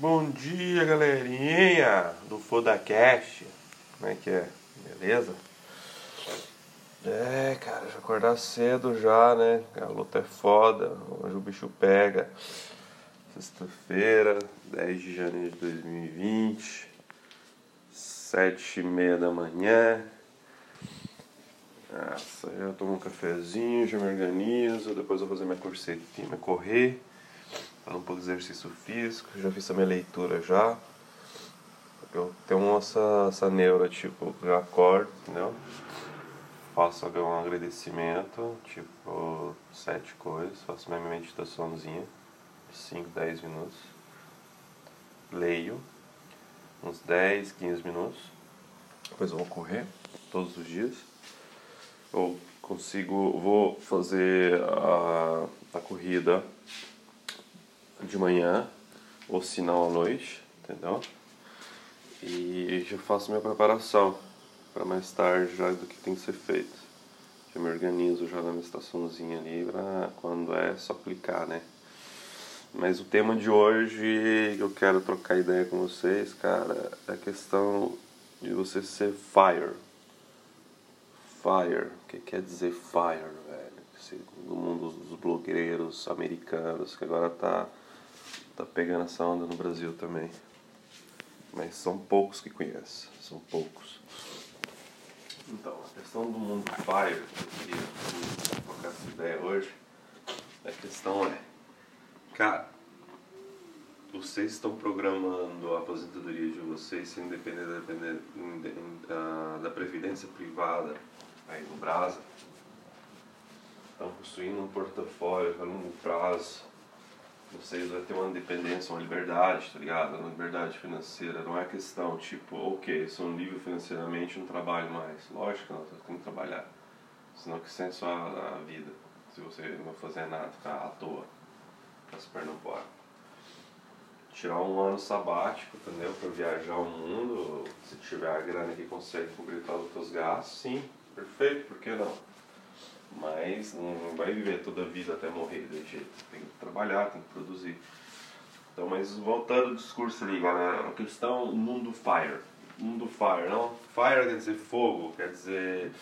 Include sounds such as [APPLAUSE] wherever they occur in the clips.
Bom dia, galerinha do FodaCast. Como é que é? Beleza? É, cara, já acordar cedo já, né? A luta é foda, hoje o bicho pega. Sexta-feira, 10 de janeiro de 2020, sete e meia da manhã. Nossa, eu tomo um cafezinho, já me organizo, depois vou fazer minha corsetinha, correr fazer um pouco de exercício físico, já fiz a minha leitura já. Eu tenho essa, essa neura, tipo, eu acordo, entendeu? Faço um agradecimento, tipo, sete coisas, faço minha meditaçãozinha, 5, 10 minutos. Leio, uns 10, 15 minutos. Depois eu vou correr todos os dias. Eu consigo, vou fazer a, a corrida de manhã, ou se não à noite, entendeu? E já faço minha preparação para mais tarde já do que tem que ser feito. Já me organizo já na minha estaçãozinha ali pra quando é só clicar, né? Mas o tema de hoje que eu quero trocar ideia com vocês, cara, é a questão de você ser fire. Fire, o que quer dizer fire, velho? No mundo dos blogueiros americanos, que agora tá tá pegando essa onda no Brasil também. Mas são poucos que conhecem, são poucos. Então, a questão do mundo Fire, que eu trocar essa ideia hoje, a questão é, cara, vocês estão programando a aposentadoria de vocês sem depender da, da, da previdência privada aí no Brasa. Estão construindo um portfólio a longo prazo vocês vão ter uma independência, uma liberdade, tá ligado? Uma liberdade financeira. Não é questão tipo, ok, sou livre financeiramente não trabalho mais. Lógico que não, tem que trabalhar. Senão que senso a, a vida. Se você não fazer nada, ficar à toa, com as pernas fora. Tirar um ano sabático, entendeu? Pra viajar o mundo. Se tiver a grana que consegue cobrir todos os seus gastos, sim, perfeito, por que não? Não vai viver toda a vida até morrer de jeito. Tem que trabalhar, tem que produzir. Então, mas voltando ao discurso ali, galera, a questão mundo fire. Mundo fire, não? Fire quer dizer fogo, quer dizer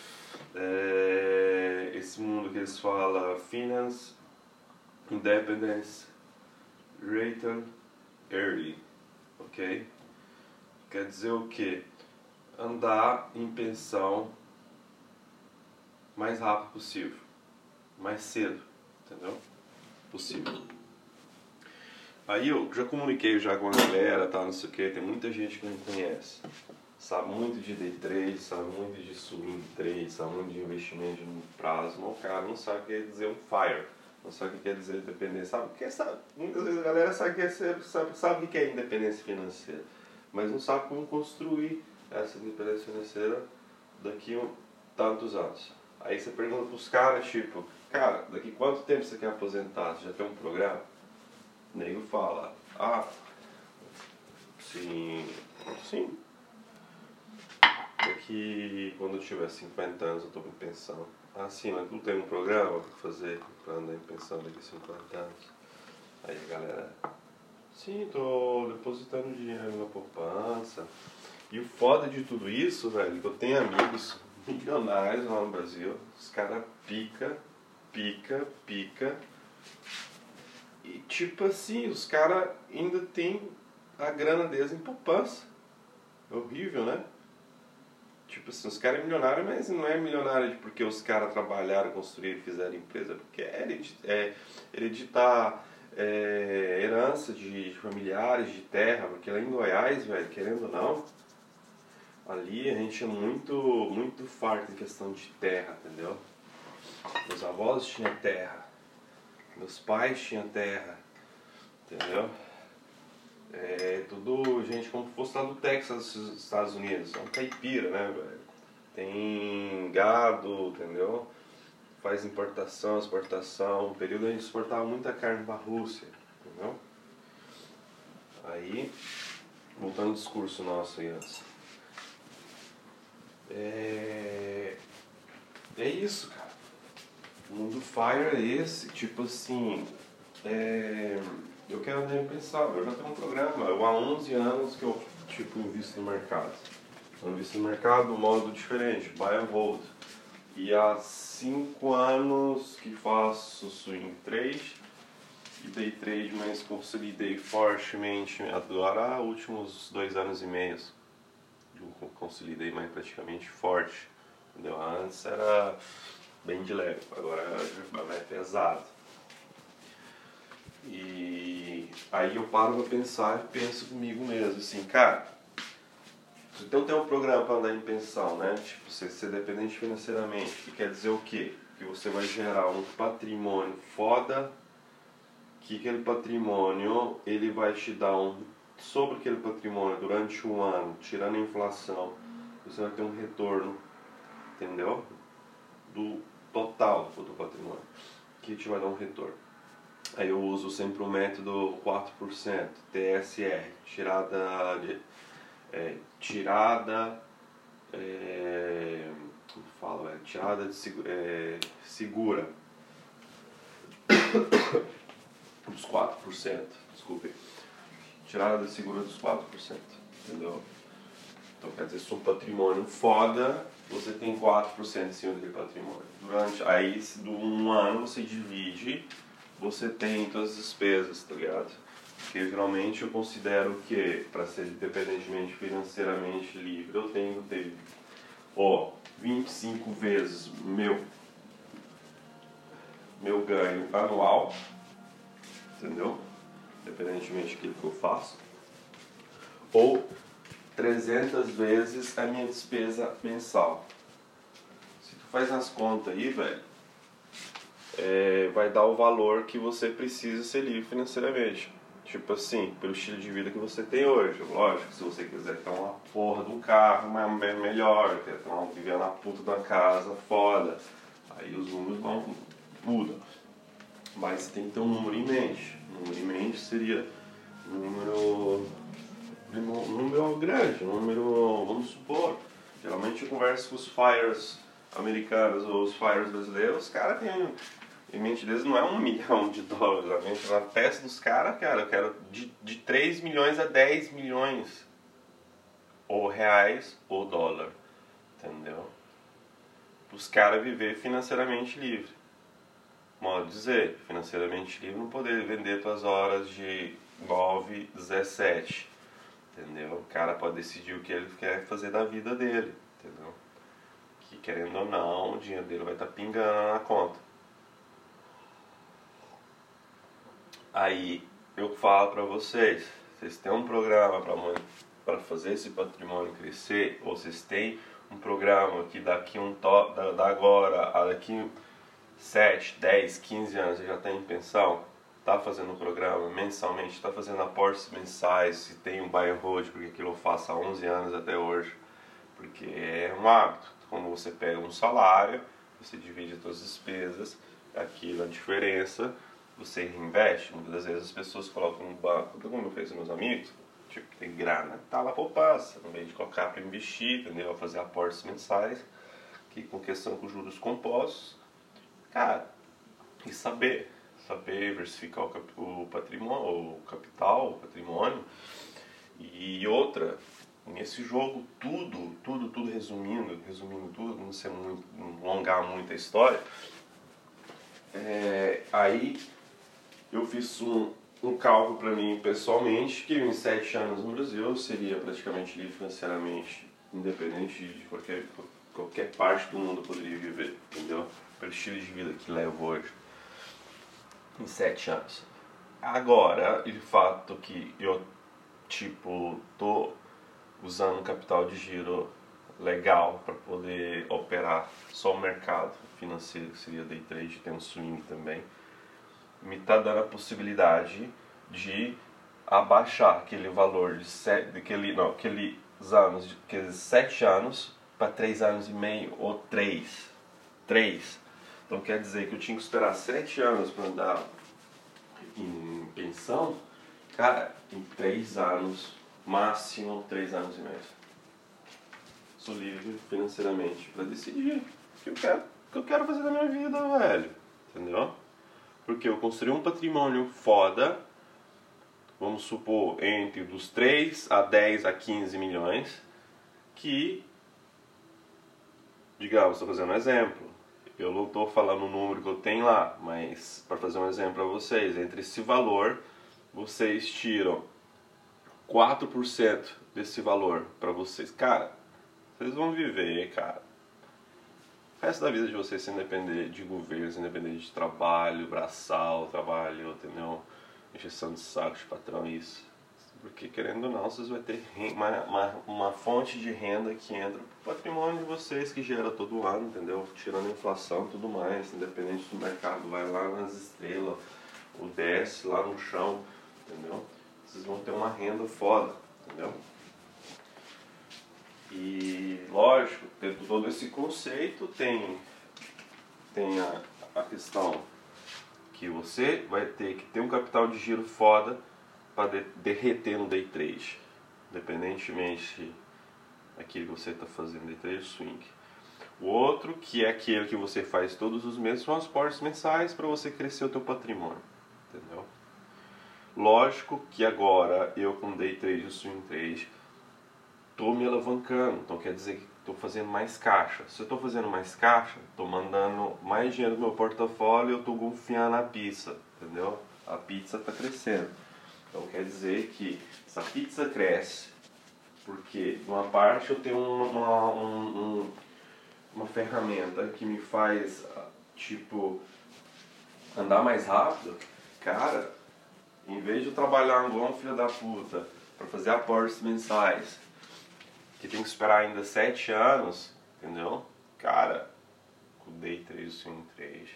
é, esse mundo que eles falam finance, independence, return early, ok? Quer dizer o que? Andar em pensão mais rápido possível, mais cedo, entendeu? Possível. Aí eu já comuniquei já com a galera, tá, não sei o que, tem muita gente que não conhece. Sabe muito de day trade, sabe muito de swing trade, sabe muito de investimento no prazo, mas o cara não sabe o que quer dizer um fire, não sabe o que quer dizer independência, sabe? Porque sabe, muitas vezes a galera sabe, que é, sabe, sabe o que é independência financeira, mas não sabe como construir essa independência financeira daqui a tantos anos. Aí você pergunta pros caras, tipo, cara, daqui quanto tempo você quer aposentar? Você já tem um programa? O nego fala, ah, sim, sim. Daqui quando eu tiver 50 anos eu tô em pensão. Ah, sim, mas não tem um programa pra fazer pra andar em pensão daqui 50 anos? Aí a galera, sim, tô depositando dinheiro na poupança. E o foda de tudo isso, velho, que eu tenho amigos milionários lá no Brasil. Os caras pica, pica, pica. E tipo assim, os caras ainda tem a grana deles em poupança. É horrível, né? Tipo assim, os caras é milionário, mas não é milionário porque os caras trabalharam, construíram, fizeram empresa. Porque é, é hereditar é, herança de familiares, de terra. Porque lá em Goiás, velho, querendo ou não ali a gente é muito, muito farto em questão de terra, entendeu? Meus avós tinham terra, meus pais tinham terra, entendeu? É tudo gente como fosse lá do Texas, Estados Unidos, é um caipira, né, velho? Tem gado, entendeu? Faz importação, exportação. Um período a gente exportava muita carne pra Rússia, entendeu? Aí, voltando ao discurso nosso aí antes. É, é isso, cara. Mundo Fire é esse, tipo assim. É... eu quero nem pensar, eu já tenho um programa. Eu há 11 anos que eu tipo invisto no mercado. Eu invisto no mercado um modo diferente, buy and hold. E há 5 anos que faço swing trade e day trade, mas consolidei fortemente agora últimos dois anos e meio. Eu consolidei mais praticamente forte. Entendeu? Antes era bem de leve, agora é pesado. E aí eu paro pra pensar e penso comigo mesmo, assim, cara, você tem um programa para andar em pensão, né? Tipo, você ser dependente financeiramente, que quer dizer o quê? Que você vai gerar um patrimônio foda, que aquele patrimônio, ele vai te dar um, sobre aquele patrimônio durante um ano, tirando a inflação, você vai ter um retorno, entendeu? Do total do patrimônio, que te vai dar um retorno. Aí eu uso sempre o método 4%, TSR, tirada de, é, tirada é, como falo, é, tirada de é, segura dos 4%, desculpe. Tirada de segura dos 4%, entendeu? Então quer dizer, se um patrimônio foda, você tem 4% em cima daquele patrimônio. Durante aí, do um ano você divide você tem todas as despesas, tá ligado? Porque geralmente eu considero que para ser independentemente financeiramente livre eu tenho que ter ó, 25 vezes meu meu ganho anual, entendeu? Independentemente do que eu faço. Ou 300 vezes a minha despesa mensal. Se tu faz as contas aí, velho, é, vai dar o valor que você precisa ser livre financeiramente. Tipo assim, pelo estilo de vida que você tem hoje. Lógico, se você quiser ter uma porra de um carro mas melhor, quer ter uma, viver na puta da casa foda, aí os números vão mudam. Mas tem que ter um número em mente. Um número em mente seria um número, grande, um número, vamos supor, geralmente eu converso com os fires americanos ou os fires brasileiros, os caras têm e mente deles não é um [LAUGHS] milhão de dólares. A mente na peça dos caras, cara, eu quero de, de 3 milhões a 10 milhões. Ou reais ou dólar. Entendeu? Os caras viver financeiramente livre. Modo de dizer, financeiramente livre não poder vender suas horas de 9, 17. Entendeu? O cara pode decidir o que ele quer fazer da vida dele. Entendeu? Que querendo ou não, o dinheiro dele vai estar tá pingando na conta. Aí eu falo para vocês, vocês têm um programa para fazer esse patrimônio crescer, ou vocês têm um programa que daqui um to, da, da agora a daqui 7, 10, 15 anos já está em pensão, está fazendo um programa mensalmente, está fazendo aportes mensais, se tem um buy and hold, porque aquilo eu faço há 11 anos até hoje, porque é um hábito. Como você pega um salário, você divide as suas despesas, aquilo a diferença, você reinveste, muitas das vezes as pessoas colocam no banco, eu fiz com meus amigos, tipo, tem grana, tá lá poupança, no meio de colocar para investir, entendeu? Fazer aportes mensais, que com questão com juros compostos, cara, e saber, saber diversificar o, cap, o patrimônio, o capital, o patrimônio, e outra, nesse jogo tudo, tudo, tudo resumindo, resumindo tudo, não ser muito, não alongar muito a história, é, aí eu fiz um, um cálculo para mim pessoalmente que em sete anos no Brasil eu seria praticamente livre financeiramente, independente de qualquer, qualquer parte do mundo eu poderia viver, entendeu? Pelo estilo de vida que levo hoje. Em sete anos. Agora, de fato que eu, tipo, tô usando um capital de giro legal para poder operar só o mercado financeiro, que seria day trade, tem um swing também me está dando a possibilidade de abaixar aquele valor de sete, daquele, não, aqueles anos, aqueles sete anos para três anos e meio ou três, três. Então quer dizer que eu tinha que esperar sete anos para andar em pensão, cara, em três anos, máximo três anos e meio. Sou livre financeiramente para decidir o que eu quero, o que eu quero fazer da minha vida, velho. Entendeu? Porque eu construí um patrimônio foda vamos supor, entre dos 3 a 10 a 15 milhões, que, digamos, estou fazendo um exemplo, eu não estou falando o número que eu tenho lá, mas para fazer um exemplo para vocês, entre esse valor, vocês tiram 4% desse valor para vocês. Cara, vocês vão viver, cara. O resto da vida de vocês sem depender de governo, sem depender de trabalho, braçal, trabalho, entendeu? Injeção de saco de patrão, isso. Porque querendo ou não, vocês vão ter uma, uma, uma fonte de renda que entra pro patrimônio de vocês, que gera todo ano, entendeu? Tirando a inflação e tudo mais, independente do mercado, vai lá nas estrelas, ou desce lá no chão, entendeu? Vocês vão ter uma renda foda, entendeu? E lógico, dentro de todo esse conceito tem, tem a, a questão que você vai ter que ter um capital de giro foda para de, derreter no day trade, independentemente daquilo que você está fazendo day trade swing. O outro, que é aquele que você faz todos os meses, são aportes mensais para você crescer o teu patrimônio, entendeu? Lógico que agora eu com day trade e swing trade estou me alavancando, então quer dizer que estou fazendo mais caixa. Se eu estou fazendo mais caixa, estou mandando mais dinheiro do meu portfólio, eu estou confiando na pizza, entendeu? A pizza está crescendo. Então quer dizer que essa pizza cresce, porque de uma parte eu tenho uma, um, uma ferramenta que me faz, tipo, andar mais rápido, cara, em vez de eu trabalhar igual um filho da puta para fazer aportes mensais, que tem que esperar ainda 7 anos, entendeu? Cara, com o Day 3 e o Swing 3,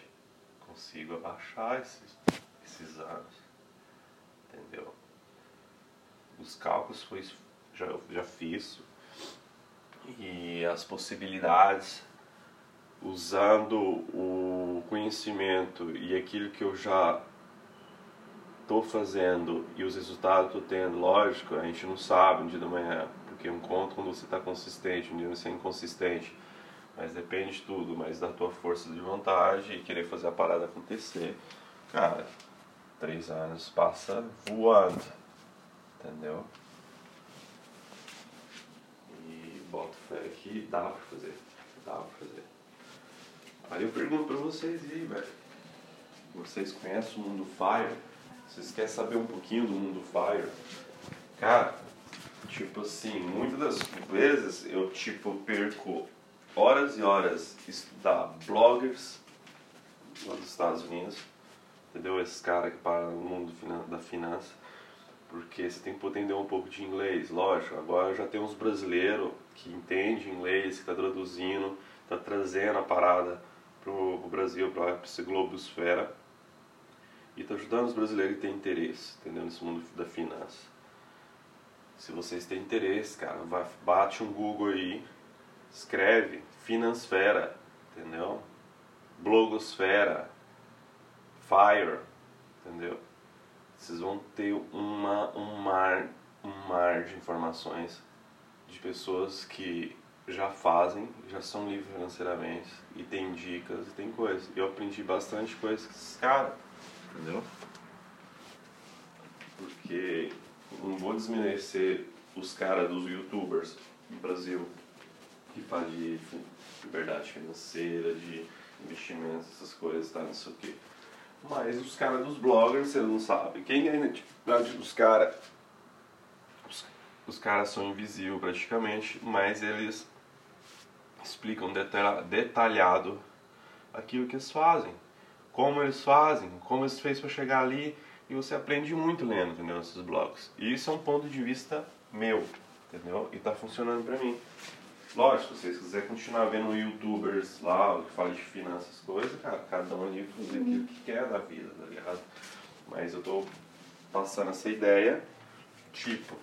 consigo abaixar esses, esses anos, entendeu? Os cálculos foi, já, já fiz e as possibilidades usando o conhecimento e aquilo que eu já estou fazendo e os resultados que estou tendo, lógico, a gente não sabe no dia da manhã, porque um conto quando você está consistente, um dia você é inconsistente, mas depende de tudo, mas da tua força de vontade e querer fazer a parada acontecer, cara, três anos passa voando, entendeu? E boto fé que dá pra fazer, dá pra fazer. Aí eu pergunto pra vocês aí, velho, vocês conhecem o mundo Fire? Vocês querem saber um pouquinho do mundo Fire? Cara, tipo assim, muitas das vezes eu tipo perco horas e horas estudar bloggers lá dos Estados Unidos, entendeu? Esses caras que param no mundo da finança, porque você tem que entender um pouco de inglês, lógico. Agora já tem uns brasileiros que entendem inglês, que está traduzindo, está trazendo a parada pro, pro Brasil, para esse globosfera e está ajudando os brasileiros que têm interesse, entendeu? Nesse mundo da finança. Se vocês têm interesse, cara, vai, bate um Google aí, escreve Finansfera, entendeu? Blogosfera, Fire, entendeu? Vocês vão ter uma, um, mar, um mar de informações de pessoas que já fazem, já são livres financeiramente e tem dicas e tem coisas. Eu aprendi bastante coisas com esses caras entendeu? Porque não vou desmerecer os caras dos youtubers no Brasil que fazem de liberdade financeira, de investimentos, essas coisas, tá? Não sei o quê. Mas os caras dos bloggers, você não sabe. Quem é identidade dos caras? Os, os caras são invisíveis praticamente, mas eles explicam detalhado aquilo que eles fazem como eles fazem, como eles fez para chegar ali, e você aprende muito lendo, entendeu, esses blogs. E isso é um ponto de vista meu, entendeu? E tá funcionando para mim. Lógico, se vocês quiserem continuar vendo youtubers lá, que falam de finanças, coisas, cara, cada um ali fazer aquilo que quer da vida, tá ligado? Mas eu tô passando essa ideia, tipo,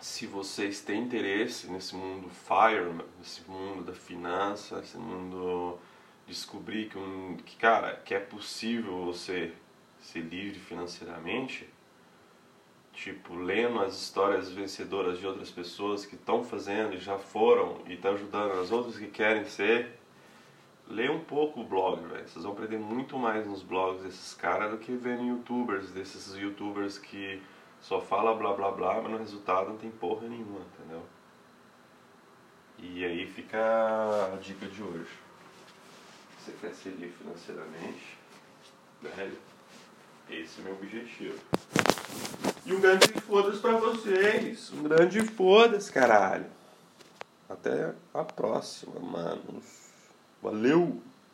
se vocês têm interesse nesse mundo fire, nesse mundo da finança, nesse mundo descobrir que, um, que, cara, que é possível você ser livre financeiramente, tipo, lendo as histórias vencedoras de outras pessoas que estão fazendo e já foram e estão ajudando as outras que querem ser, lê um pouco o blog, velho. Vocês vão aprender muito mais nos blogs desses caras do que vendo youtubers, desses youtubers que só fala blá blá blá, mas no resultado não tem porra nenhuma, entendeu? E aí fica a dica de hoje. Você quer se livre financeiramente? Velho, esse é o meu objetivo. E um grande foda-se pra vocês. Um grande foda-se, caralho. Até a próxima, manos. Valeu!